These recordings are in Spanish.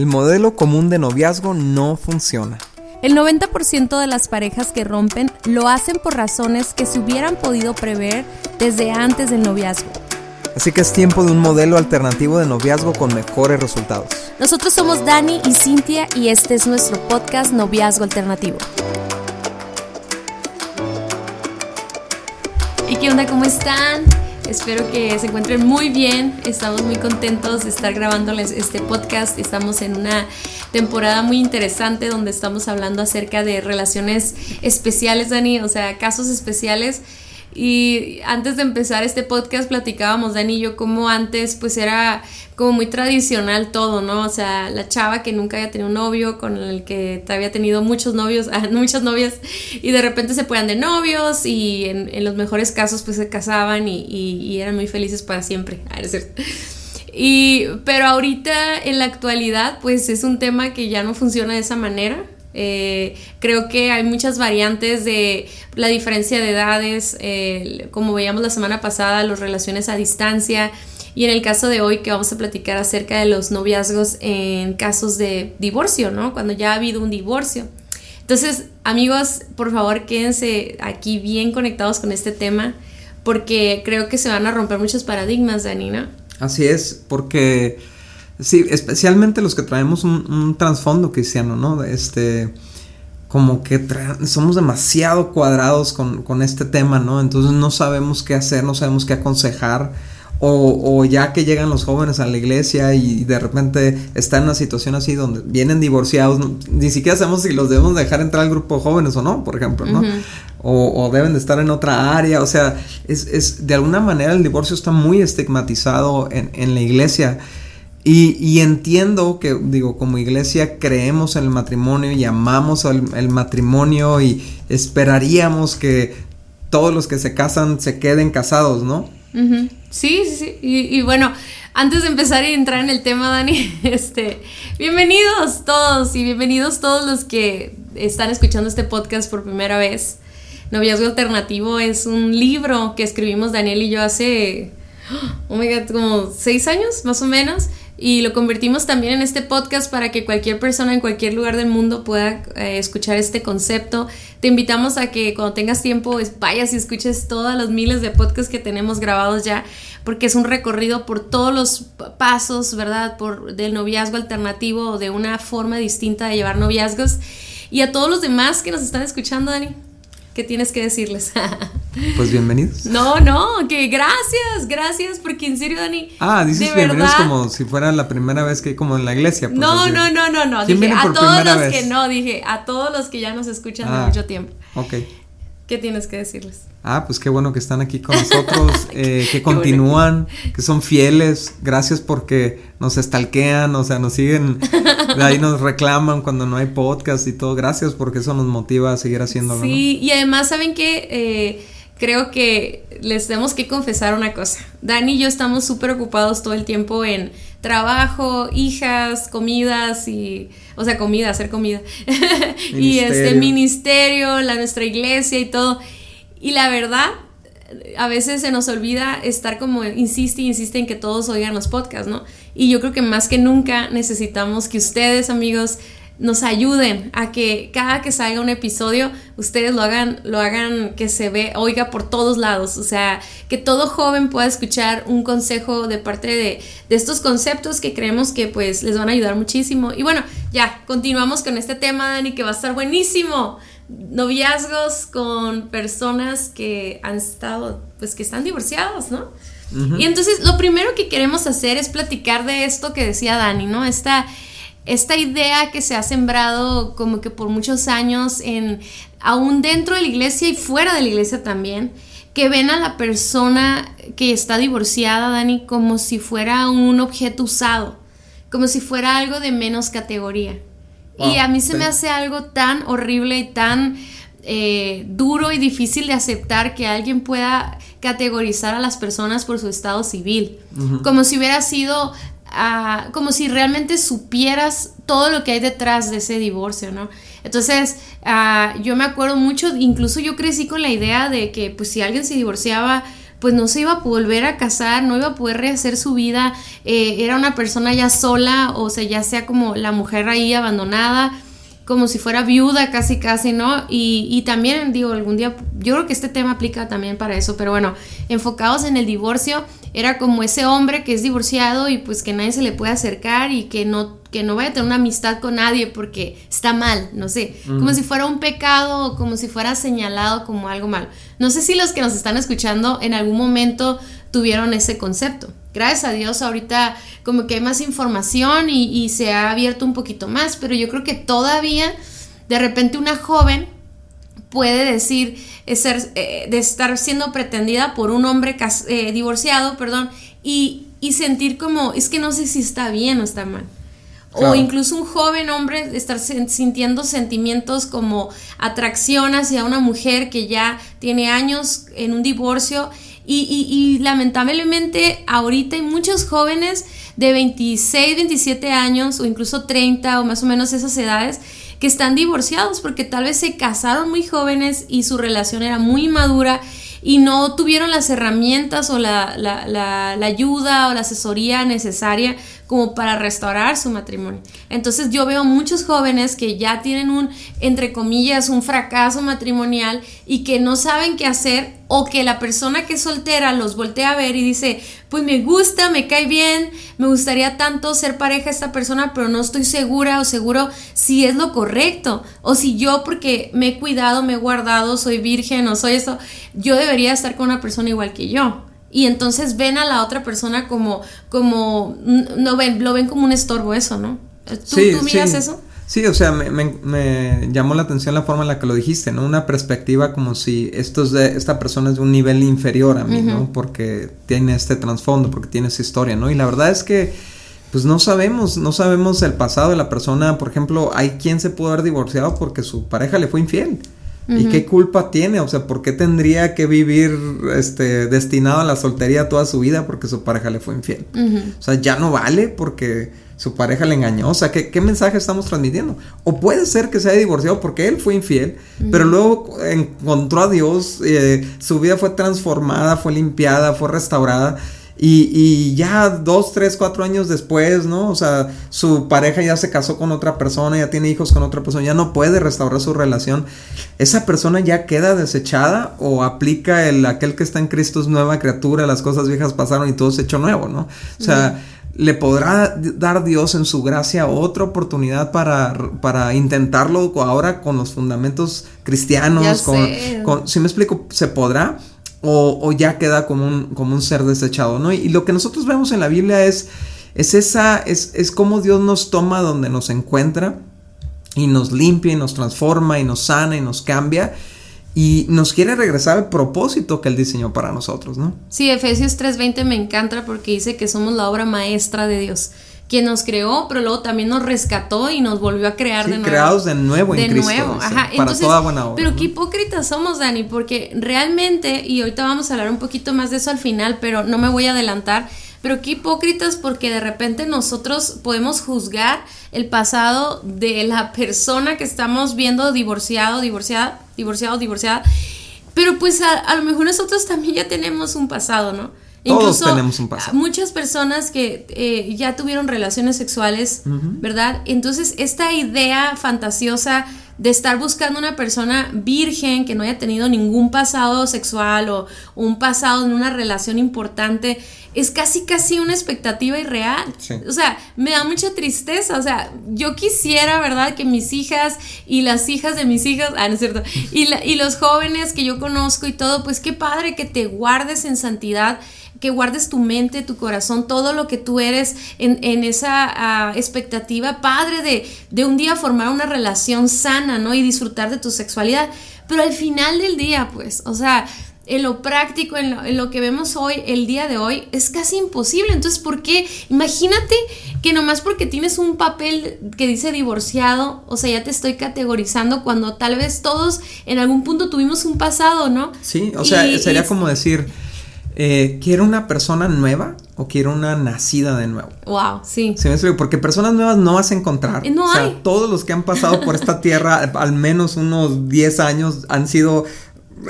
el modelo común de noviazgo no funciona. El 90% de las parejas que rompen lo hacen por razones que se hubieran podido prever desde antes del noviazgo. Así que es tiempo de un modelo alternativo de noviazgo con mejores resultados. Nosotros somos Dani y Cintia y este es nuestro podcast Noviazgo Alternativo. ¿Y qué onda? ¿Cómo están? Espero que se encuentren muy bien. Estamos muy contentos de estar grabándoles este podcast. Estamos en una temporada muy interesante donde estamos hablando acerca de relaciones especiales, Dani, o sea, casos especiales. Y antes de empezar este podcast platicábamos, Dani y yo, como antes pues era como muy tradicional todo, ¿no? O sea, la chava que nunca había tenido un novio, con el que había tenido muchos novios, muchas novias, y de repente se ponían de novios y en, los mejores casos pues se casaban y, eran muy felices para siempre. Ah, y, pero ahorita en la actualidad pues es un tema que ya no funciona de esa manera. Eh, creo que hay muchas variantes de la diferencia de edades, como veíamos la semana pasada, las relaciones a distancia y en el caso de hoy que vamos a platicar acerca de los noviazgos en casos de divorcio, ¿no? Cuando ya ha habido un divorcio. Entonces, amigos, por favor, quédense aquí bien conectados con este tema porque creo que se van a romper muchos paradigmas, Dani, ¿no? Así es, porque Sí, especialmente los que traemos un, trasfondo cristiano, ¿no? Este, como que somos demasiado cuadrados con, este tema, ¿no? Entonces no sabemos qué hacer, no sabemos qué aconsejar. O, ya que llegan los jóvenes a la iglesia y de repente están en una situación así donde vienen divorciados, ni siquiera sabemos si los debemos dejar entrar al grupo de jóvenes o no, por ejemplo, ¿no? o, deben de estar en otra área, o sea, es, es, de alguna manera el divorcio está muy estigmatizado en, en la iglesia y, entiendo que, digo, como iglesia creemos en el matrimonio y amamos el, matrimonio y esperaríamos que todos los que se casan se queden casados, ¿no? Sí, sí, sí. Y, bueno, antes de empezar y entrar en el tema, Dani, este, bienvenidos todos y bienvenidos todos los que están escuchando este podcast por primera vez. Noviazgo Alternativo es un libro que escribimos Daniel y yo hace, oh my god, como seis años más o menos y lo convertimos también en este podcast para que cualquier persona en cualquier lugar del mundo pueda eh, escuchar este concepto. Te invitamos a que cuando tengas tiempo vayas y escuches todos los miles de podcasts que tenemos grabados ya, porque es un recorrido por todos los pasos, ¿verdad? Por del noviazgo alternativo o de una forma distinta de llevar noviazgos. Y a todos los demás que nos están escuchando, Dani, ¿qué tienes que decirles? Pues bienvenidos. No, no, que gracias, gracias, porque en serio, Dani. Ah, dices bienvenidos como si fuera la primera vez que como en la iglesia. Pues, no, no, no, no, no, dije a todos los que no, dije a todos los que ya nos escuchan de ah, mucho tiempo. Ok. ¿Qué tienes que decirles? Ah, pues qué bueno que están aquí con nosotros, eh, que continúan, que son fieles. Gracias porque nos estalquean, o sea, nos siguen, de ahí nos reclaman cuando no hay podcast y todo. Gracias porque eso nos motiva a seguir haciéndolo. Sí, y además, ¿saben qué? Eh, creo que les tenemos que confesar una cosa. Dani y yo estamos súper ocupados todo el tiempo en trabajo, hijas, comidas y, o sea, comida, hacer comida. y este ministerio, la nuestra iglesia y todo. Y la verdad, a veces se nos olvida estar como insiste insiste en que todos oigan los podcasts, ¿no? Y yo creo que más que nunca necesitamos que ustedes, amigos, nos ayuden a que cada que salga un episodio ustedes lo hagan lo hagan que se ve oiga por todos lados. O sea que todo joven pueda escuchar un consejo de parte de, de, estos conceptos que creemos que pues les van a ayudar muchísimo. Y bueno ya continuamos con este tema Dani que va a estar buenísimo. Noviazgos con personas que han estado pues que están divorciados no y entonces lo primero que queremos hacer es platicar de esto que decía Dani no esta esta idea que se ha sembrado como que por muchos años en aún dentro de la iglesia y fuera de la iglesia también, que ven a la persona que está divorciada, Dani, como si fuera un objeto usado, como si fuera algo de menos categoría. y a mí se me hace algo tan horrible y tan eh, duro y difícil de aceptar que alguien pueda categorizar a las personas por su estado civil, como si hubiera sido como si realmente supieras todo lo que hay detrás de ese divorcio, ¿no? Entonces, yo me acuerdo mucho, incluso yo crecí con la idea de que, pues, si alguien se divorciaba, pues no se iba a volver a casar, no iba a poder rehacer su vida, eh, era una persona ya sola, o sea, ya sea como la mujer ahí abandonada, como si fuera viuda casi casi, ¿no? Y, y, también digo, algún día, yo creo que este tema aplica también para eso, pero bueno, enfocados en el divorcio, era como ese hombre que es divorciado y pues que nadie se le puede acercar y que no, que no vaya a tener una amistad con nadie porque está mal, no sé, como si fuera un pecado o como si fuera señalado como algo mal. No sé si los que nos están escuchando en algún momento tuvieron ese concepto. Gracias a Dios ahorita como que hay más información y, y se ha abierto un poquito más, pero yo creo que todavía de repente una joven puede decir ser, eh, de estar siendo pretendida por un hombre eh, divorciado, perdón, y, y, sentir como, es que no sé si está bien o está mal. O incluso un joven hombre estar sintiendo sentimientos como atracción hacia una mujer que ya tiene años en un divorcio. Y, y, y lamentablemente ahorita hay muchos jóvenes de 26, 27 años o incluso 30 o más o menos esas edades que están divorciados porque tal vez se casaron muy jóvenes y su relación era muy madura y no tuvieron las herramientas o la, la, ayuda o la asesoría necesaria como para restaurar su matrimonio. Entonces yo veo muchos jóvenes que ya tienen un, entre comillas, un fracaso matrimonial y que no saben qué hacer o que la persona que es soltera los voltea a ver y dice, pues me gusta, me cae bien, me gustaría tanto ser pareja a esta persona, pero no estoy segura o seguro si es lo correcto o si yo porque me he cuidado, me he guardado, soy virgen o soy eso, yo debería estar con una persona igual que yo y entonces ven a la otra persona como, como, no ven, lo ven como un estorbo eso, ¿no? ¿Tú, ¿tú miras eso? Sí, o sea, me, me, llamó la atención la forma en la que lo dijiste, ¿no? Una perspectiva como si esto es de, esta persona es de un nivel inferior a mí, ¿no? Porque tiene este trasfondo, porque tiene esa historia, ¿no? Y la verdad es que, pues no sabemos, no sabemos el pasado de la persona. Por ejemplo, hay quien se pudo haber divorciado porque su pareja le fue infiel. ¿Y qué culpa tiene? O sea, ¿por qué tendría que vivir este destinado a la soltería toda su vida porque su pareja le fue infiel? O sea, ya no vale porque su pareja le engañó. O sea, ¿qué, mensaje estamos transmitiendo? O puede ser que se haya divorciado porque él fue infiel, pero luego encontró a Dios, eh, su vida fue transformada, fue limpiada, fue restaurada. Y, ya dos, tres, cuatro años después, ¿no? O sea, su pareja ya se casó con otra persona, ya tiene hijos con otra persona, ya no puede restaurar su relación. ¿Esa persona ya queda desechada o aplica el aquel que está en Cristo es nueva criatura, las cosas viejas pasaron y todo se hecho nuevo, ¿no? O sea, le podrá dar Dios en su gracia otra oportunidad para, para intentarlo ahora con los fundamentos cristianos, con, con, si me explico, se podrá o, ya queda como un, como un ser desechado, ¿no? Y, lo que nosotros vemos en la Biblia es, es esa, es, es como Dios nos toma donde nos encuentra y nos limpia y nos transforma y nos sana y nos cambia y nos quiere regresar al propósito que Él diseñó para nosotros, ¿no? Sí, Efesios 3:20 me encanta porque dice que somos la obra maestra de Dios quien nos creó, pero luego también nos rescató y nos volvió a crear de nuevo. Creados de nuevo en de nuevo, ajá. Para toda buena obra. Pero qué hipócritas somos, Dani, porque realmente, y ahorita vamos a hablar un poquito más de eso al final, pero no me voy a adelantar. Pero qué hipócritas porque de repente nosotros podemos juzgar el pasado de la persona que estamos viendo divorciado, divorciada, divorciado, divorciada. Pero pues a, a lo mejor nosotros también ya tenemos un pasado, ¿no? Todos tenemos un pasado. Muchas personas que eh, ya tuvieron relaciones sexuales, ¿verdad? Entonces, esta idea fantasiosa de estar buscando una persona virgen que no haya tenido ningún pasado sexual o un pasado en una relación importante, es casi casi una expectativa irreal. O sea, me da mucha tristeza. O sea, yo quisiera, ¿verdad? Que mis hijas y las hijas de mis hijas, ah, no es cierto, y, y los jóvenes que yo conozco y todo, pues qué padre que te guardes en santidad que guardes tu mente, tu corazón, todo lo que tú eres en, esa ah, expectativa padre de, de, un día formar una relación sana, ¿no? Y disfrutar de tu sexualidad. Pero al final del día, pues, o sea, en lo práctico, en lo, que vemos hoy, el día de hoy, es casi imposible. Entonces, ¿por qué? Imagínate que nomás porque tienes un papel que dice divorciado, o sea, ya te estoy categorizando cuando tal vez todos en algún punto tuvimos un pasado, ¿no? Sí, o sea, sería como decir eh, ¿quiero una persona nueva o quiero una nacida de nuevo? Wow, sí. ¿Sí me Porque personas nuevas no vas a encontrar. No o sea, todos los que han pasado por esta tierra, al menos unos 10 años, han sido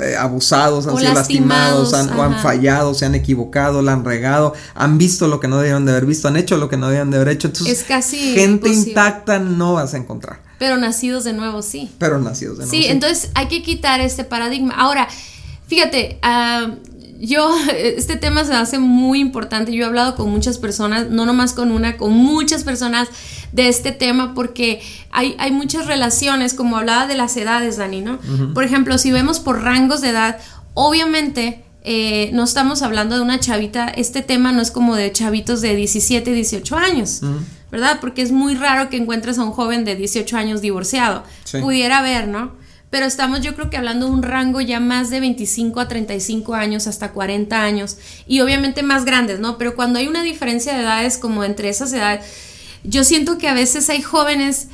eh, abusados, han sido lastimados, han, o han fallado, se han equivocado, la han regado, han visto lo que no debían de haber visto, han hecho lo que no debían de haber hecho. Entonces, es casi gente intacta no vas a encontrar. Pero nacidos de nuevo, sí. Pero nacidos de nuevo. Sí, entonces hay que quitar este paradigma. Ahora, fíjate, uh, yo, este tema se hace muy importante. Yo he hablado con muchas personas, no nomás con una, con muchas personas de este tema, porque hay, hay muchas relaciones, como hablaba de las edades, Dani, ¿no? Por ejemplo, si vemos por rangos de edad, obviamente eh, no estamos hablando de una chavita, este tema no es como de chavitos de 17, 18 años. ¿Verdad? Porque es muy raro que encuentres a un joven de 18 años divorciado. Pudiera haber, ¿no? Pero estamos yo creo que hablando de un rango ya más de 25 a 35 años hasta 40 años y obviamente más grandes, ¿no? Pero cuando hay una diferencia de edades como entre esas edades, yo siento que a veces hay jóvenes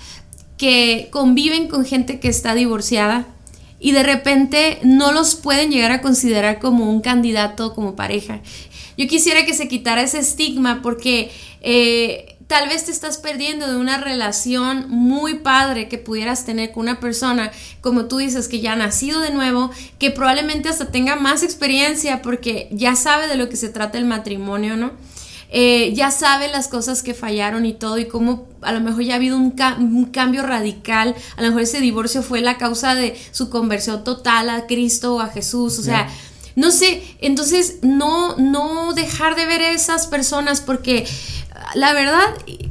que conviven con gente que está divorciada y de repente no los pueden llegar a considerar como un candidato como pareja. Yo quisiera que se quitara ese estigma porque... Eh, tal vez te estás perdiendo de una relación muy padre que pudieras tener con una persona, como tú dices, que ya ha nacido de nuevo, que probablemente hasta tenga más experiencia porque ya sabe de lo que se trata el matrimonio, ¿no? Eh, ya sabe las cosas que fallaron y todo y cómo a lo mejor ya ha habido un, cambio radical, a lo mejor ese divorcio fue la causa de su conversión total a Cristo o a Jesús, o sea... No sé, entonces no, no dejar de ver a esas personas porque la verdad,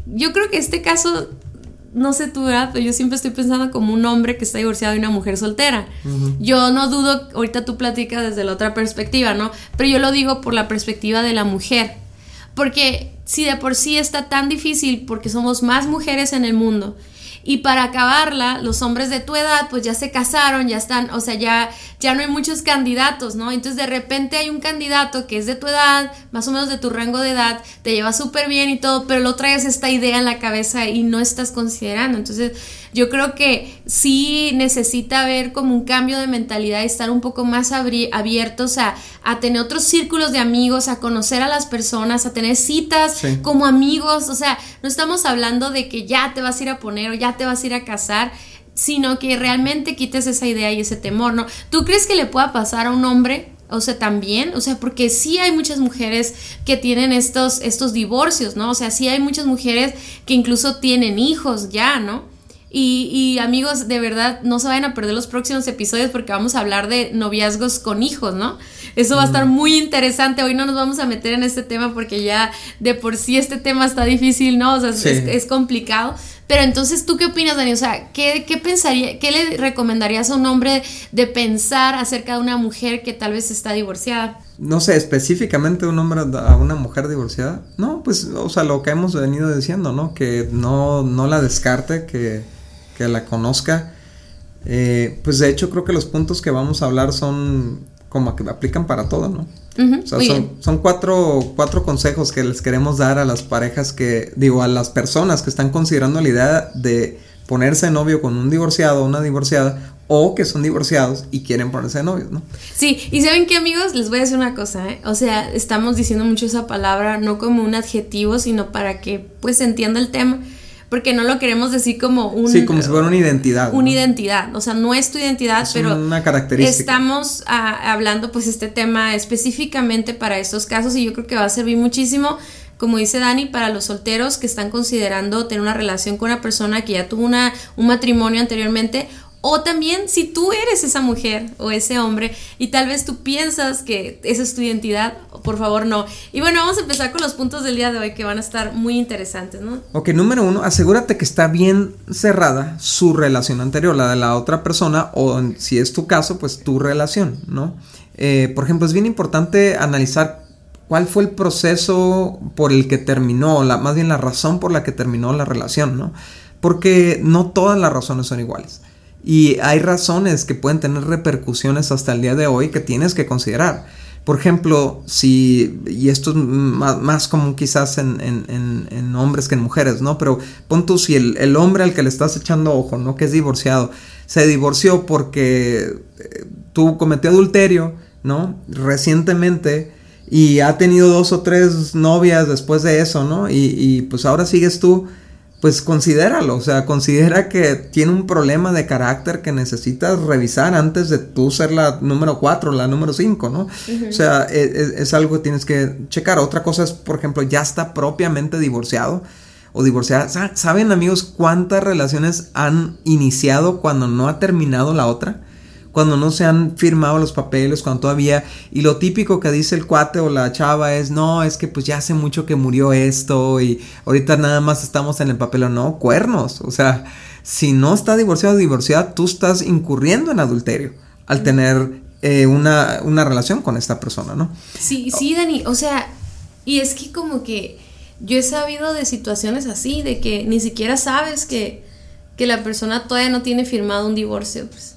yo creo que este caso, no sé tú, ¿verdad? Pero yo siempre estoy pensando como un hombre que está divorciado y una mujer soltera. Yo no dudo, ahorita tú platicas desde la otra perspectiva, ¿no? Pero yo lo digo por la perspectiva de la mujer. Porque si de por sí está tan difícil porque somos más mujeres en el mundo y para acabarla, los hombres de tu edad pues ya se casaron, ya están, o sea, ya, ya no hay muchos candidatos, ¿no? Entonces de repente hay un candidato que es de tu edad, más o menos de tu rango de edad, te lleva súper bien y todo, pero lo traes esta idea en la cabeza y no estás considerando. Entonces yo creo que sí necesita haber como un cambio de mentalidad estar un poco más abiertos a, a, tener otros círculos de amigos, a conocer a las personas, a tener citas como amigos. O sea, no estamos hablando de que ya te vas a ir a poner o ya te vas a ir a casar sino que realmente quites esa idea y ese temor, ¿no? ¿Tú crees que le pueda pasar a un hombre o sea, también, o sea, porque sí hay muchas mujeres que tienen estos, estos divorcios, ¿no? O sea, sí hay muchas mujeres que incluso tienen hijos ya, ¿no? Y, amigos, de verdad, no se vayan a perder los próximos episodios porque vamos a hablar de noviazgos con hijos, ¿no? Eso va a estar muy interesante. Hoy no nos vamos a meter en este tema porque ya de por sí este tema está difícil, ¿no? O sea, es, complicado. Pero entonces, ¿tú qué opinas, Dani? O sea, ¿qué, ¿qué, pensaría, qué le recomendarías a un hombre de pensar acerca de una mujer que tal vez está divorciada? No sé, específicamente un hombre a una mujer divorciada. No, pues, o sea, lo que hemos venido diciendo, ¿no? Que no, no la descarte, que que la conozca. Eh, pues de hecho creo que los puntos que vamos a hablar son como que aplican para todo, ¿no? o sea, son, cuatro, cuatro, consejos que les queremos dar a las parejas que, digo, a las personas que están considerando la idea de ponerse novio con un divorciado o una divorciada o que son divorciados y quieren ponerse de novios, ¿no? Sí, y saben qué amigos, les voy a decir una cosa, ¿eh? o sea, estamos diciendo mucho esa palabra no como un adjetivo, sino para que pues entienda el tema porque no lo queremos decir como un... Sí, como si fuera una identidad. Una identidad, o sea, no es tu identidad, es pero... Una característica. Estamos ah, hablando pues este tema específicamente para estos casos y yo creo que va a servir muchísimo, como dice Dani, para los solteros que están considerando tener una relación con una persona que ya tuvo una, un matrimonio anteriormente o también si tú eres esa mujer o ese hombre y tal vez tú piensas que esa es tu identidad, por favor no. Y bueno, vamos a empezar con los puntos del día de hoy que van a estar muy interesantes, ¿no? Ok, número uno, asegúrate que está bien cerrada su relación anterior, la de la otra persona o si es tu caso, pues tu relación, ¿no? Eh, por ejemplo, es bien importante analizar cuál fue el proceso por el que terminó, más bien la razón por la que terminó la relación, ¿no? Porque no todas las razones son iguales. Y hay razones que pueden tener repercusiones hasta el día de hoy que tienes que considerar. Por ejemplo, si, y esto es más, común quizás en, hombres que en mujeres, ¿no? Pero pon tú, si el, hombre al que le estás echando ojo, ¿no? Que es divorciado, se divorció porque eh, tú cometió adulterio, ¿no? Recientemente y ha tenido dos o tres novias después de eso, ¿no? Y, y pues ahora sigues tú pues considéralo, o sea, considera que tiene un problema de carácter que necesitas revisar antes de tú ser la número 4, la número 5, ¿no? O sea, e, e, es, algo que tienes que checar. Otra cosa es, por ejemplo, ya está propiamente divorciado o divorciada. ¿Saben amigos cuántas relaciones han iniciado cuando no ha terminado la otra? Cuando no se han firmado los papeles, cuando todavía... Y lo típico que dice el cuate o la chava es, no, es que pues ya hace mucho que murió esto y ahorita nada más estamos en el papel o no, cuernos. O sea, si no está divorciado o divorciada, tú estás incurriendo en adulterio al tener eh, una, una relación con esta persona, ¿no? Sí, sí, Dani, o sea, y es que como que yo he sabido de situaciones así, de que ni siquiera sabes que, que la persona todavía no tiene firmado un divorcio, pues.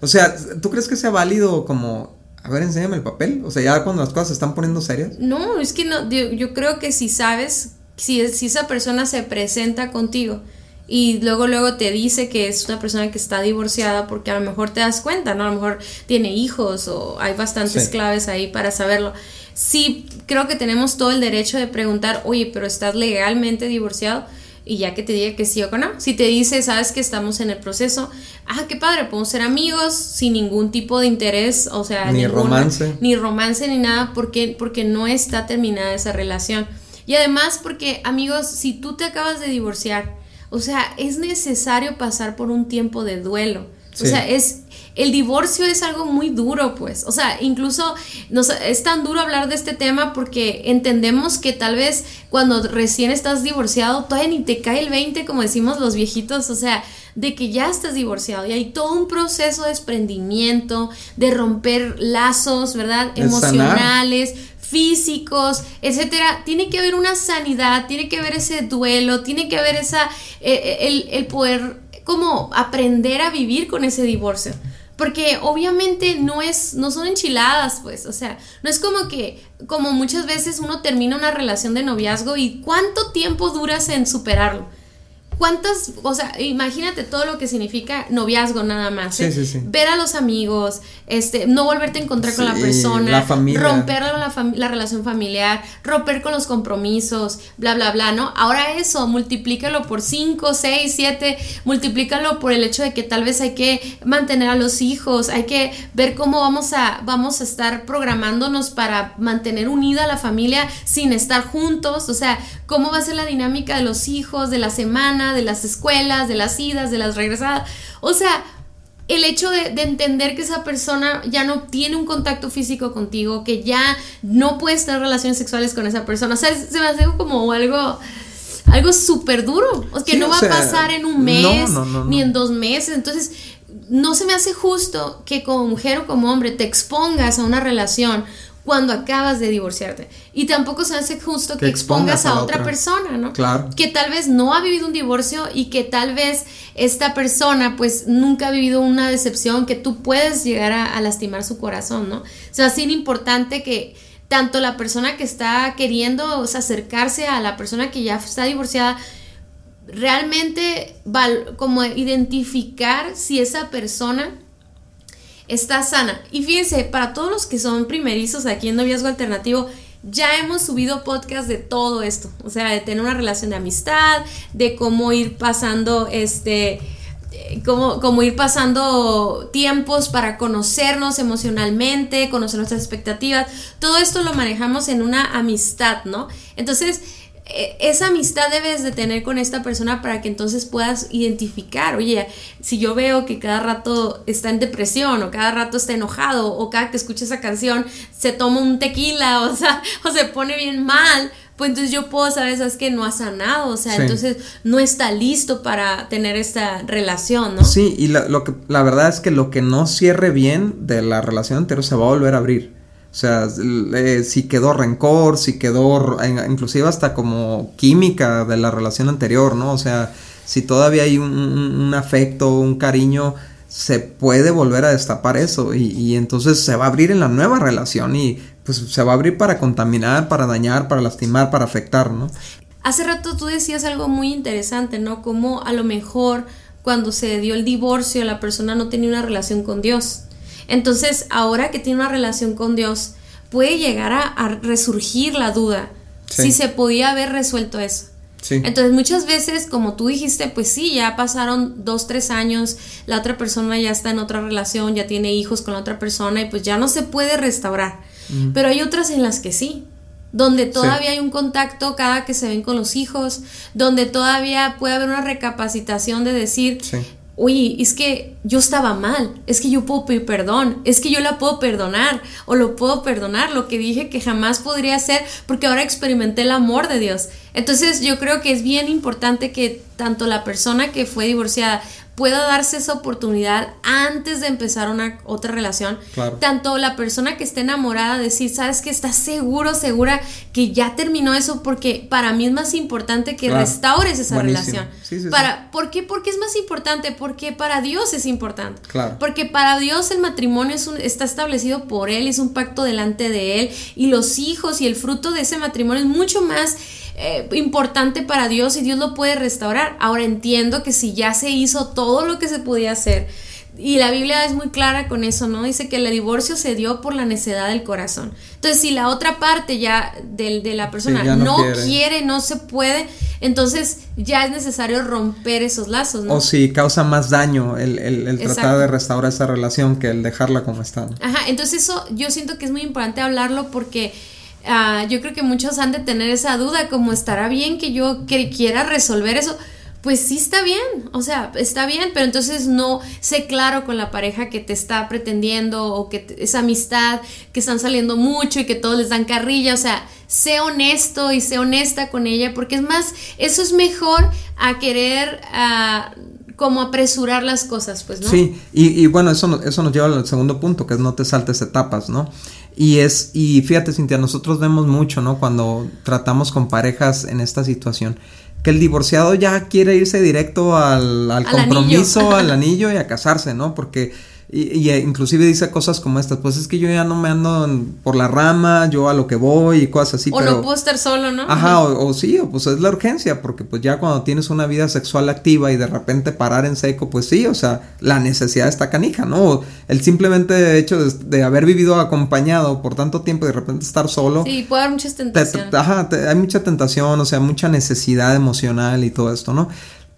O sea, ¿tú crees que sea válido como, a ver, enséñame el papel? O sea, ya cuando las cosas se están poniendo serias. No, es que no, yo, creo que si sabes, si, si esa persona se presenta contigo y luego luego te dice que es una persona que está divorciada porque a lo mejor te das cuenta, ¿no? A lo mejor tiene hijos o hay bastantes claves ahí para saberlo. Sí, creo que tenemos todo el derecho de preguntar, oye, pero ¿estás legalmente divorciado? Y ya que te diga que sí o que no. Si te dice, sabes que estamos en el proceso, ah, qué padre, podemos ser amigos sin ningún tipo de interés, o sea, ni romance. Ni romance ni nada, porque, porque no está terminada esa relación. Y además porque, amigos, si tú te acabas de divorciar, o sea, es necesario pasar por un tiempo de duelo. O sea, es el divorcio es algo muy duro, pues. O sea, incluso nos, es tan duro hablar de este tema porque entendemos que tal vez cuando recién estás divorciado, todavía ni te cae el 20, como decimos los viejitos, o sea, de que ya estás divorciado y hay todo un proceso de desprendimiento, de romper lazos, ¿verdad? Emocionales físicos, etcétera, tiene que haber una sanidad, tiene que haber ese duelo, tiene que haber esa eh, eh, el, el poder como aprender a vivir con ese divorcio. Porque obviamente no es, no son enchiladas, pues, o sea, no es como que, como muchas veces uno termina una relación de noviazgo y cuánto tiempo duras en superarlo. ¿Cuántas, o sea, imagínate todo lo que significa noviazgo nada más? ¿eh? Sí, sí, sí. Ver a los amigos, este, no volverte a encontrar con la persona, la familia. romper la, la, relación familiar, romper con los compromisos, bla, bla, bla, ¿no? Ahora eso, multiplícalo por 5, 6, 7, multiplícalo por el hecho de que tal vez hay que mantener a los hijos, hay que ver cómo vamos a, vamos a estar programándonos para mantener unida a la familia sin estar juntos, o sea, cómo va a ser la dinámica de los hijos, de la semana, de las escuelas, de las idas, de las regresadas. O sea, el hecho de, entender que esa persona ya no tiene un contacto físico contigo, que ya no puedes tener relaciones sexuales con esa persona. O sea, se me hace como algo algo súper duro, o que no va a pasar en un mes ni en dos meses. Entonces, no se me hace justo que como mujer o como hombre te expongas a una relación cuando acabas de divorciarte. Y tampoco se hace justo que, expongas, a, otra, persona, ¿no? Claro. Que tal vez no ha vivido un divorcio y que tal vez esta persona pues nunca ha vivido una decepción que tú puedes llegar a, lastimar su corazón, ¿no? O sea, es importante que tanto la persona que está queriendo acercarse a la persona que ya está divorciada, realmente como identificar si esa persona está sana. Y fíjense, para todos los que son primerizos aquí en Noviazgo Alternativo, ya hemos subido podcast de todo esto, o sea, de tener una relación de amistad, de cómo ir pasando este cómo, ir pasando tiempos para conocernos emocionalmente, conocer nuestras expectativas. Todo esto lo manejamos en una amistad, ¿no? Entonces, esa amistad debes de tener con esta persona para que entonces puedas identificar, oye, si yo veo que cada rato está en depresión o cada rato está enojado o cada que escucha esa canción se toma un tequila o, sea, o se pone bien mal, pues entonces yo puedo saber, sabes que no ha sanado, o sea, entonces no está listo para tener esta relación, ¿no? Sí, y la, lo que, la verdad es que lo que no cierre bien de la relación anterior se va a volver a abrir. O sea, si quedó rencor, si quedó inclusive hasta como química de la relación anterior, ¿no? O sea, si todavía hay un, afecto, un cariño, se puede volver a destapar eso y, y, entonces se va a abrir en la nueva relación y pues se va a abrir para contaminar, para dañar, para lastimar, para afectar, ¿no? Hace rato tú decías algo muy interesante, ¿no? Como a lo mejor cuando se dio el divorcio la persona no tenía una relación con Dios. Entonces, ahora que tiene una relación con Dios, puede llegar a, resurgir la duda si se podía haber resuelto eso. Entonces muchas veces, como tú dijiste, pues sí, ya pasaron dos, tres años, la otra persona ya está en otra relación, ya tiene hijos con la otra persona y pues ya no se puede restaurar. Pero hay otras en las que sí donde todavía hay un contacto cada que se ven con los hijos, donde todavía puede haber una recapacitación de decir, oye, es que yo estaba mal, es que yo puedo pedir perdón, es que yo la puedo perdonar o lo puedo perdonar, lo que dije que jamás podría hacer porque ahora experimenté el amor de Dios. Entonces yo creo que es bien importante que tanto la persona que fue divorciada pueda darse esa oportunidad antes de empezar una otra relación. Tanto la persona que esté enamorada, decir, sabes que estás seguro, segura que ya terminó eso, porque para mí es más importante que restaures esa relación. para, ¿Por qué? Porque es más importante, porque para Dios es importante. Porque para Dios el matrimonio es está establecido por Él, es un pacto delante de Él, y los hijos y el fruto de ese matrimonio es mucho más eh, importante para Dios y Dios lo puede restaurar. Ahora entiendo que si ya se hizo todo lo que se podía hacer, y la Biblia es muy clara con eso, ¿no? Dice que el divorcio se dio por la necedad del corazón. Entonces, si la otra parte ya de, de la persona no, quiere. no se puede, entonces ya es necesario romper esos lazos, ¿no? O si causa más daño el, el, tratar de restaurar esa relación que el dejarla como está. Ajá, entonces eso yo siento que es muy importante hablarlo porque Ah, yo creo que muchos han de tener esa duda, como estará bien que yo quiera resolver eso. Pues sí está bien, o sea, está bien, pero entonces no sé claro con la pareja que te está pretendiendo o que esa amistad, que están saliendo mucho y que todos les dan carrilla, o sea, sé honesto y sé honesta con ella, porque es más, eso es mejor a querer ah, como apresurar las cosas, pues, ¿no? Sí, y, y bueno, eso, eso nos lleva al segundo punto, que es no te saltes etapas, ¿no? Y es, y fíjate, Cintia, nosotros vemos mucho, ¿no? Cuando tratamos con parejas en esta situación, que el divorciado ya quiere irse directo al, al compromiso, al anillo y a casarse, ¿no? Porque y, y, inclusive dice cosas como estas, pues es que yo ya no me ando por la rama, yo a lo que voy y cosas así. O no puedo estar solo, ¿no? Ajá, o, sí, o pues es la urgencia, porque pues ya cuando tienes una vida sexual activa y de repente parar en seco, pues sí, o sea, la necesidad está canija, ¿no? El simplemente hecho de, haber vivido acompañado por tanto tiempo y de repente estar solo. Sí, puede haber muchas tentaciones. ajá, hay mucha tentación, o sea, mucha necesidad emocional y todo esto, ¿no?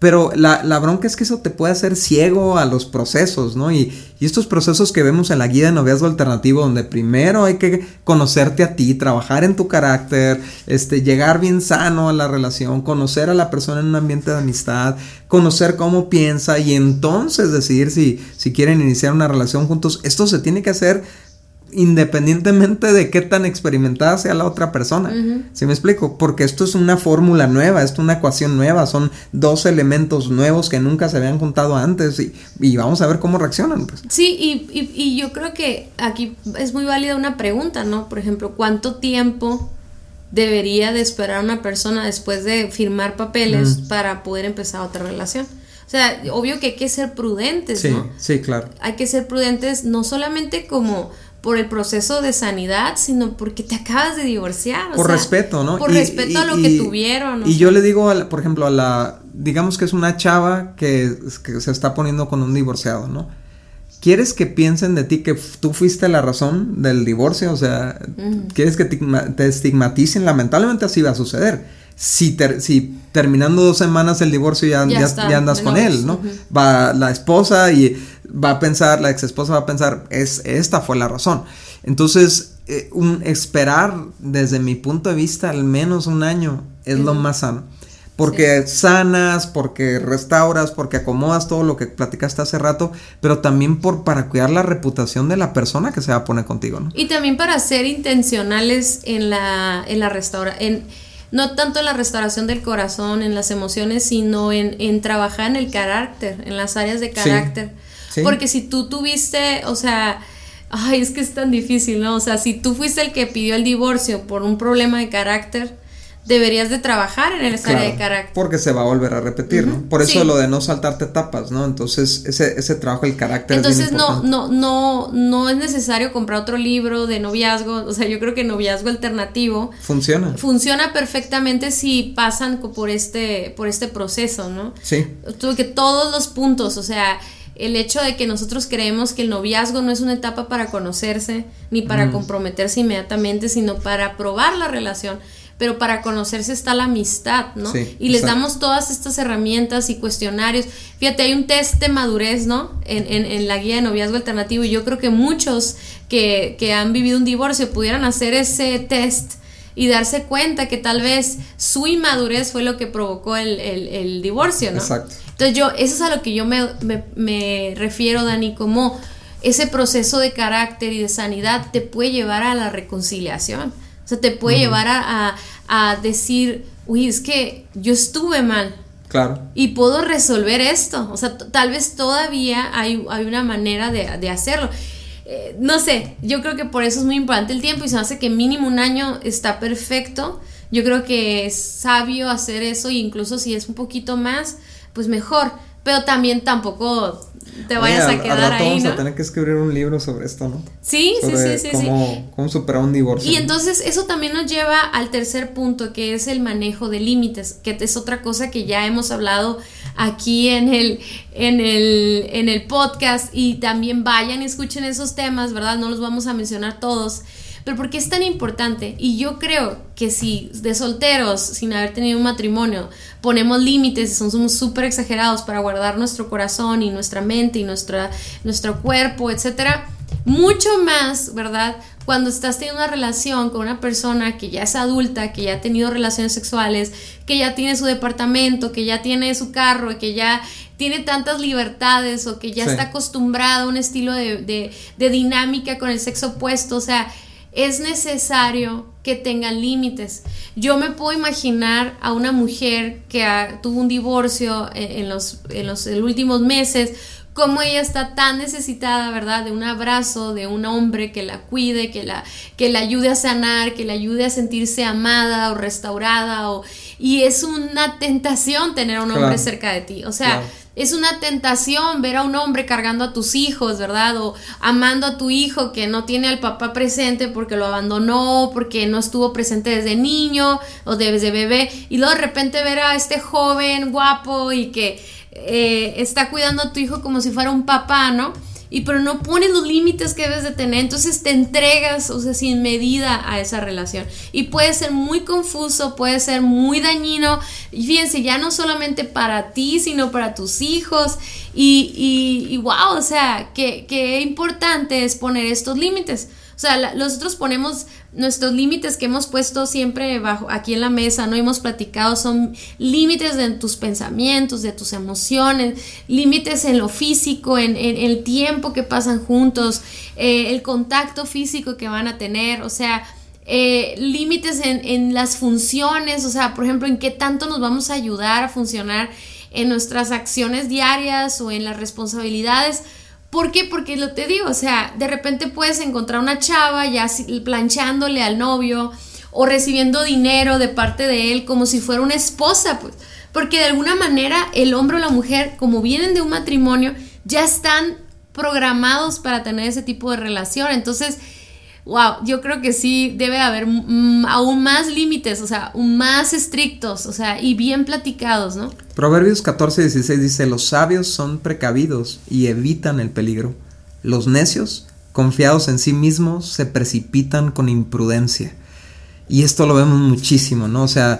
Pero la, bronca es que eso te puede hacer ciego a los procesos, ¿no? Y, y, estos procesos que vemos en la guía de noviazgo alternativo, donde primero hay que conocerte a ti, trabajar en tu carácter, este, llegar bien sano a la relación, conocer a la persona en un ambiente de amistad, conocer cómo piensa y entonces decidir si, si quieren iniciar una relación juntos. Esto se tiene que hacer independientemente de qué tan experimentada sea la otra persona. ¿Sí me explico? Porque esto es una fórmula nueva, esto es una ecuación nueva, son dos elementos nuevos que nunca se habían juntado antes y, vamos a ver cómo reaccionan. Pues. Sí, y, yo creo que aquí es muy válida una pregunta, ¿no? Por ejemplo, ¿cuánto tiempo debería de esperar una persona después de firmar papeles para poder empezar otra relación? O sea, obvio que hay que ser prudentes, sí, Sí, claro. Hay que ser prudentes no solamente como por el proceso de sanidad, sino porque te acabas de divorciar. por respeto, ¿no? Por respeto a lo que tuvieron. Y yo le digo, por ejemplo, a la, digamos que es una chava que, se está poniendo con un divorciado, ¿no? ¿Quieres que piensen de ti que tú fuiste la razón del divorcio? O sea, ¿quieres que te, estigmaticen? Lamentablemente así va a suceder. Si, si terminando dos semanas el divorcio ya, ya, andas con él, ¿no? Va la esposa y va a pensar, la ex esposa va a pensar, es, esta fue la razón. Entonces, eh, un, esperar desde mi punto de vista al menos un año es lo más sano. Porque sanas, porque restauras, porque acomodas todo lo que platicaste hace rato, pero también por, para cuidar la reputación de la persona que se va a poner contigo, ¿no? Y también para ser intencionales en la, en la restauración, no tanto en la restauración del corazón, en las emociones, sino en, en trabajar en el carácter, en las áreas de carácter. Porque si tú tuviste, o sea, ay, es que es tan difícil, ¿no? O sea, si tú fuiste el que pidió el divorcio por un problema de carácter, deberías de trabajar en el área de carácter. Porque se va a volver a repetir, ¿no? Por eso lo de no saltarte etapas, ¿no? Entonces, ese, ese trabajo del carácter Entonces, no, no, no, no es necesario comprar otro libro de noviazgo. O sea, yo creo que noviazgo alternativo. Funciona. Funciona perfectamente si pasan por este, por este proceso, ¿no? Sí. Que todos los puntos, o sea, el hecho de que nosotros creemos que el noviazgo no es una etapa para conocerse ni para comprometerse inmediatamente, sino para probar la relación, pero para conocerse está la amistad, ¿no? y les damos todas estas herramientas y cuestionarios. Fíjate, hay un test de madurez, ¿no? En, en, la guía de noviazgo alternativo y yo creo que muchos que, que han vivido un divorcio pudieran hacer ese test y darse cuenta que tal vez su inmadurez fue lo que provocó el, el, divorcio, ¿no? Exacto. Entonces yo, eso es a lo que yo me, me, refiero, Dani, como ese proceso de carácter y de sanidad te puede llevar a la reconciliación. O sea, te puede llevar a, a, decir, uy, es que yo estuve mal. Claro. Y puedo resolver esto. O sea, tal vez todavía hay, hay una manera de, de hacerlo. Eh, no sé, yo creo que por eso es muy importante el tiempo y se hace que mínimo un año está perfecto. Yo creo que es sabio hacer eso e incluso si es un poquito más, pues mejor. Pero también tampoco te vayas a quedar ahí. Vamos a tener que escribir un libro sobre esto, ¿no? Sí, sí, sí, sí. Cómo, cómo superar un divorcio. Y entonces eso también nos lleva al tercer punto, que es el manejo de límites, que es otra cosa que ya hemos hablado aquí en el, en el, en el podcast. Y también vayan y escuchen esos temas, ¿verdad? No los vamos a mencionar todos. Pero ¿por qué es tan importante? Y yo creo que si de solteros, sin haber tenido un matrimonio, ponemos límites y somos súper exagerados para guardar nuestro corazón y nuestra mente y nuestra, nuestro cuerpo, etcétera, mucho más, ¿verdad? Cuando estás teniendo una relación con una persona que ya es adulta, que ya ha tenido relaciones sexuales, que ya tiene su departamento, que ya tiene su carro, que ya tiene tantas libertades o que ya está acostumbrado a un estilo de, de, de dinámica con el sexo opuesto, o sea, es necesario que tengan límites. Yo me puedo imaginar a una mujer que tuvo un divorcio en, los, en los últimos meses, cómo ella está tan necesitada, ¿verdad? De un abrazo, de un hombre que la cuide, que la, que la ayude a sanar, que la ayude a sentirse amada o restaurada. O, y es una tentación tener a un hombre cerca de ti. O sea, es una tentación ver a un hombre cargando a tus hijos, ¿verdad? O amando a tu hijo que no tiene al papá presente porque lo abandonó, porque no estuvo presente desde niño o desde bebé. Y luego de repente ver a este joven guapo y que eh, está cuidando a tu hijo como si fuera un papá, ¿no? Y pero no pones los límites que debes de tener, entonces te entregas, o sea, sin medida a esa relación. Y puede ser muy confuso, puede ser muy dañino, y fíjense, ya no solamente para ti, sino para tus hijos, y, y, wow, o sea, qué importante es poner estos límites. O sea, nosotros ponemos nuestros límites que hemos puesto siempre bajo aquí en la mesa, no hemos platicado, son límites de tus pensamientos, de tus emociones, límites en lo físico, en, el tiempo que pasan juntos, eh, el contacto físico que van a tener, o sea, eh, límites en, en las funciones, o sea, por ejemplo, en qué tanto nos vamos a ayudar a funcionar en nuestras acciones diarias o en las responsabilidades ¿Por qué? Porque lo te digo, o sea, de repente puedes encontrar una chava ya planchándole al novio o recibiendo dinero de parte de él como si fuera una esposa, pues. Porque de alguna manera el hombre o la mujer, como vienen de un matrimonio, ya están programados para tener ese tipo de relación. Entonces, wow, yo creo que sí debe haber aún más límites, o sea, más estrictos, o sea, y bien platicados, ¿no? Proverbios 14, 16 dice, los sabios son precavidos y evitan el peligro. Los necios, confiados en sí mismos, se precipitan con imprudencia. Y esto lo vemos muchísimo, ¿no? O sea,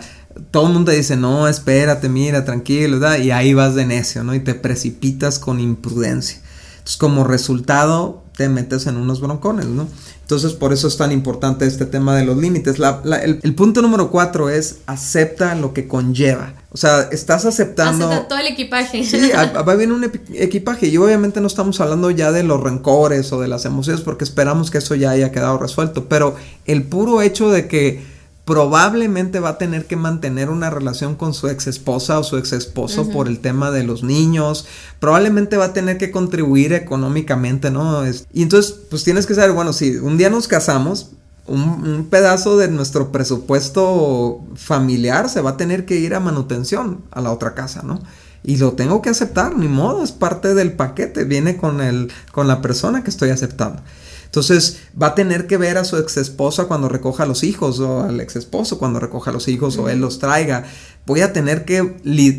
todo el mundo dice, no, espérate, mira, tranquilo, ¿verdad? y ahí vas de necio, ¿no? Y te precipitas con imprudencia. Entonces, como resultado, te metes en unos broncones, ¿no? Entonces, por eso es tan importante este tema de los límites. el, punto número cuatro es acepta lo que conlleva. O sea, estás aceptando. Acepta todo el equipaje. Sí, va a venir un equipaje. Y obviamente no estamos hablando ya de los rencores o de las emociones, porque esperamos que eso ya haya quedado resuelto. Pero el puro hecho de que probablemente va a tener que mantener una relación con su ex esposa o su ex esposo por el tema de los niños, probablemente va a tener que contribuir económicamente, ¿no? y entonces, pues tienes que saber, bueno, si un día nos casamos, un, pedazo de nuestro presupuesto familiar se va a tener que ir a manutención a la otra casa, ¿no? Y lo tengo que aceptar, ni modo, es parte del paquete, viene con, el, con la persona que estoy aceptando. Entonces va a tener que ver a su ex esposa cuando recoja a los hijos o al ex esposo cuando recoja a los hijos o él los traiga. voy a tener que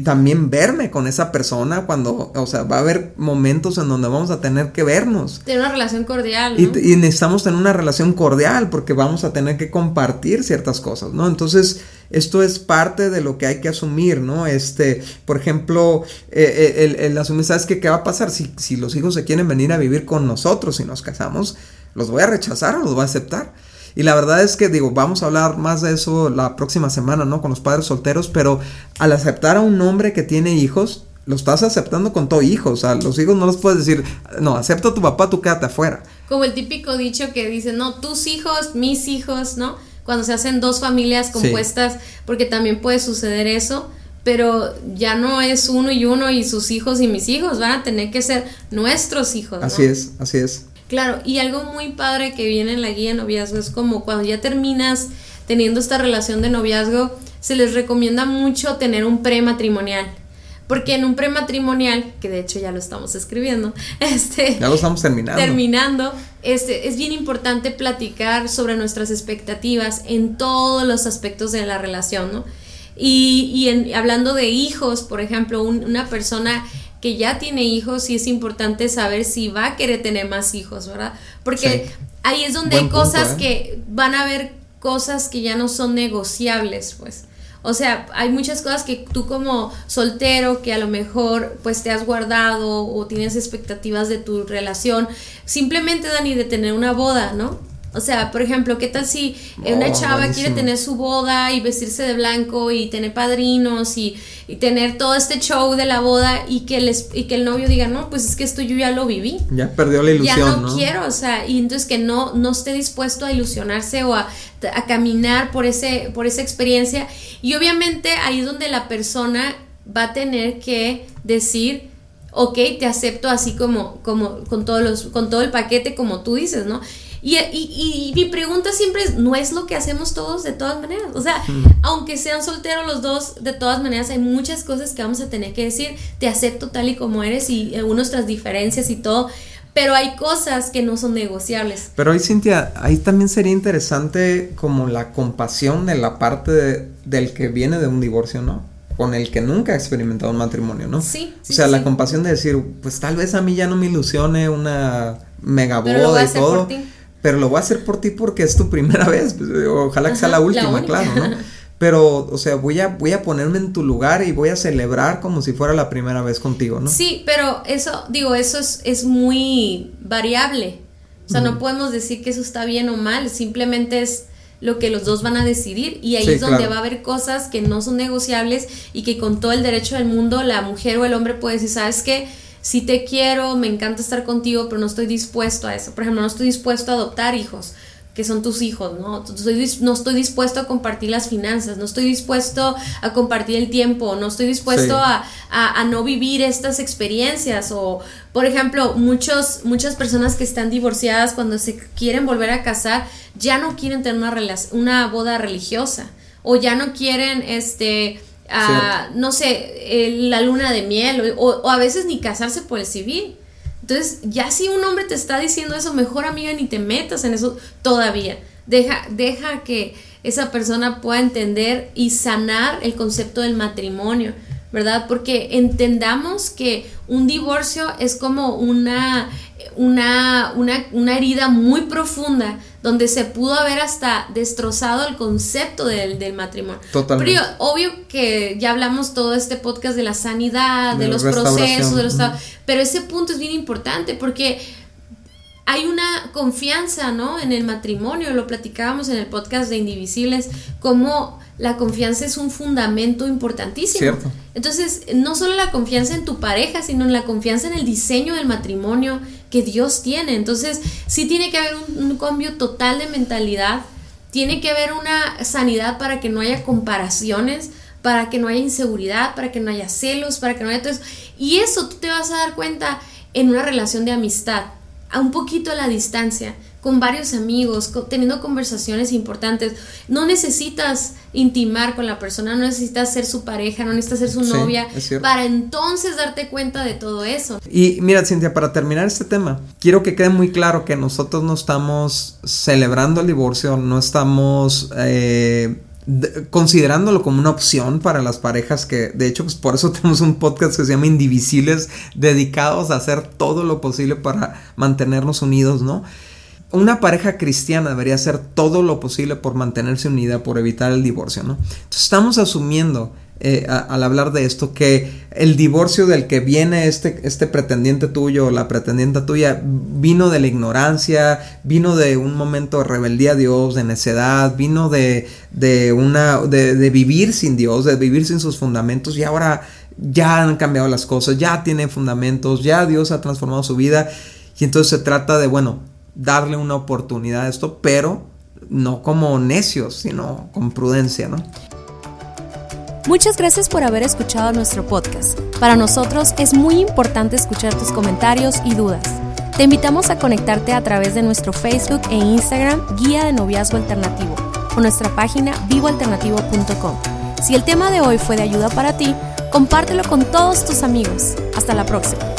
también verme con esa persona cuando, o sea, va a haber momentos en donde vamos a tener que vernos. Tener una relación cordial. ¿no? Y, y, necesitamos tener una relación cordial porque vamos a tener que compartir ciertas cosas, ¿no? Entonces, esto es parte de lo que hay que asumir, ¿no? Este, por ejemplo, eh, eh, el, el, asumir, ¿sabes qué, qué va a pasar? Si, si los hijos se quieren venir a vivir con nosotros y nos casamos, ¿los voy a rechazar o los voy a aceptar? Y la verdad es que digo, vamos a hablar más de eso la próxima semana, ¿no? Con los padres solteros, pero al aceptar a un hombre que tiene hijos, lo estás aceptando con todo hijo, o sea, los hijos no los puedes decir, no, acepta a tu papá, tú quédate afuera. Como el típico dicho que dice, no, tus hijos, mis hijos, ¿no? Cuando se hacen dos familias compuestas, porque también puede suceder eso, pero ya no es uno y uno y sus hijos y mis hijos, van a tener que ser nuestros hijos. Así es, así es. Claro, y algo muy padre que viene en la guía de noviazgo es como cuando ya terminas teniendo esta relación de noviazgo, se les recomienda mucho tener un prematrimonial. Porque en un prematrimonial, que de hecho ya lo estamos escribiendo, este, ya lo estamos terminando. Terminando, este, es bien importante platicar sobre nuestras expectativas en todos los aspectos de la relación, ¿no? Y, y en, hablando de hijos, por ejemplo, una persona que ya tiene hijos, y es importante saber si va a querer tener más hijos, ¿verdad? Porque ahí es donde hay cosas ¿eh? que van a haber cosas que ya no son negociables, pues. O sea, hay muchas cosas que tú como soltero que a lo mejor pues te has guardado o tienes expectativas de tu relación, simplemente Dani de tener una boda, ¿no? O sea, por ejemplo, ¿qué tal si una chava quiere tener su boda y vestirse de blanco y tener padrinos y, tener todo este show de la boda y que, les, y que el novio diga, no, pues es que esto yo ya lo viví. Ya perdió la ilusión. Ya no, quiero, o sea, y entonces que no, no esté dispuesto a ilusionarse o a, a caminar por, ese, por esa experiencia. Y obviamente ahí es donde la persona va a tener que decir, ok, te acepto así como, como con, todos los, con todo el paquete como tú dices, ¿no? Y, y, mi pregunta siempre es, ¿no es lo que hacemos todos de todas maneras? O sea, aunque sean solteros los dos, de todas maneras hay muchas cosas que vamos a tener que decir, te acepto tal y como eres y eh, nuestras diferencias y todo, pero hay cosas que no son negociables. Pero ahí, Cintia, ahí también sería interesante como la compasión de la parte del que viene de un divorcio, ¿no? Con el que nunca ha experimentado un matrimonio, ¿no? Sí. o sea, la compasión de decir, pues tal vez a mí ya no me ilusione una mega boda y todo pero lo voy a hacer por ti porque es tu primera vez. Pues, ojalá que sea la última, claro, ¿no? Pero, o sea, voy a, voy a ponerme en tu lugar y voy a celebrar como si fuera la primera vez contigo, ¿no? Sí, pero eso, digo, eso es, es muy variable. O sea, no podemos decir que eso está bien o mal, simplemente es lo que los dos van a decidir y ahí es donde va a haber cosas que no son negociables y que con todo el derecho del mundo la mujer o el hombre puede decir, ¿sabes qué? Si te quiero, me encanta estar contigo, pero no estoy dispuesto a eso. Por ejemplo, no estoy dispuesto a adoptar hijos, que son tus hijos, ¿no? no estoy dispuesto a compartir las finanzas, no estoy dispuesto a compartir el tiempo, no estoy dispuesto a, a, no vivir estas experiencias. O, por ejemplo, muchos, muchas personas que están divorciadas cuando se quieren volver a casar, ya no quieren tener una, una boda religiosa o ya no quieren, este, no sé, la luna de miel o, a veces ni casarse por el civil. Entonces, ya si un hombre te está diciendo eso, mejor amiga ni te metas en eso todavía. Deja, deja que esa persona pueda entender y sanar el concepto del matrimonio, ¿verdad? Porque entendamos que un divorcio es como una, una, una, una herida muy profunda donde se pudo haber hasta destrozado el concepto del, matrimonio. Totalmente. Pero obvio que ya hablamos todo este podcast de la sanidad, de, los procesos, de los... Pero ese punto es bien importante porque hay una confianza, ¿no? En el matrimonio, lo platicábamos en el podcast de Indivisibles, como la confianza es un fundamento importantísimo. Cierto. Entonces, no solo la confianza en tu pareja, sino en la confianza en el diseño del matrimonio que Dios tiene. Entonces, sí tiene que haber un, cambio total de mentalidad, tiene que haber una sanidad para que no haya comparaciones, para que no haya inseguridad, para que no haya celos, para que no haya todo eso. Y eso tú te vas a dar cuenta en una relación de amistad, a un poquito a la distancia con varios amigos, teniendo conversaciones importantes. No necesitas intimar con la persona, no necesitas ser su pareja, no necesitas ser su novia, para entonces darte cuenta de todo eso. Y mira, Cintia, para terminar este tema, quiero que quede muy claro que nosotros no estamos celebrando el divorcio, no estamos... Eh, considerándolo como una opción para las parejas que, de hecho, pues por eso tenemos un podcast que se llama Indivisibles, dedicados a hacer todo lo posible para mantenernos unidos, ¿no? Una pareja cristiana debería hacer todo lo posible por mantenerse unida, por evitar el divorcio, ¿no? Entonces estamos asumiendo eh, al hablar de esto, que el divorcio del que viene este, este pretendiente tuyo o la pretendiente tuya vino de la ignorancia, vino de un momento de rebeldía a Dios, de necedad, vino de, de una, de, de, vivir sin Dios, de vivir sin sus fundamentos y ahora ya han cambiado las cosas, ya tiene fundamentos, ya Dios ha transformado su vida y entonces se trata de, bueno, darle una oportunidad a esto, pero no como necios, sino con prudencia, ¿no? Muchas gracias por haber escuchado nuestro podcast. Para nosotros es muy importante escuchar tus comentarios y dudas. Te invitamos a conectarte a través de nuestro Facebook e Instagram Guía de Noviazgo Alternativo o nuestra página vivoalternativo.com. Si el tema de hoy fue de ayuda para ti, compártelo con todos tus amigos. Hasta la próxima.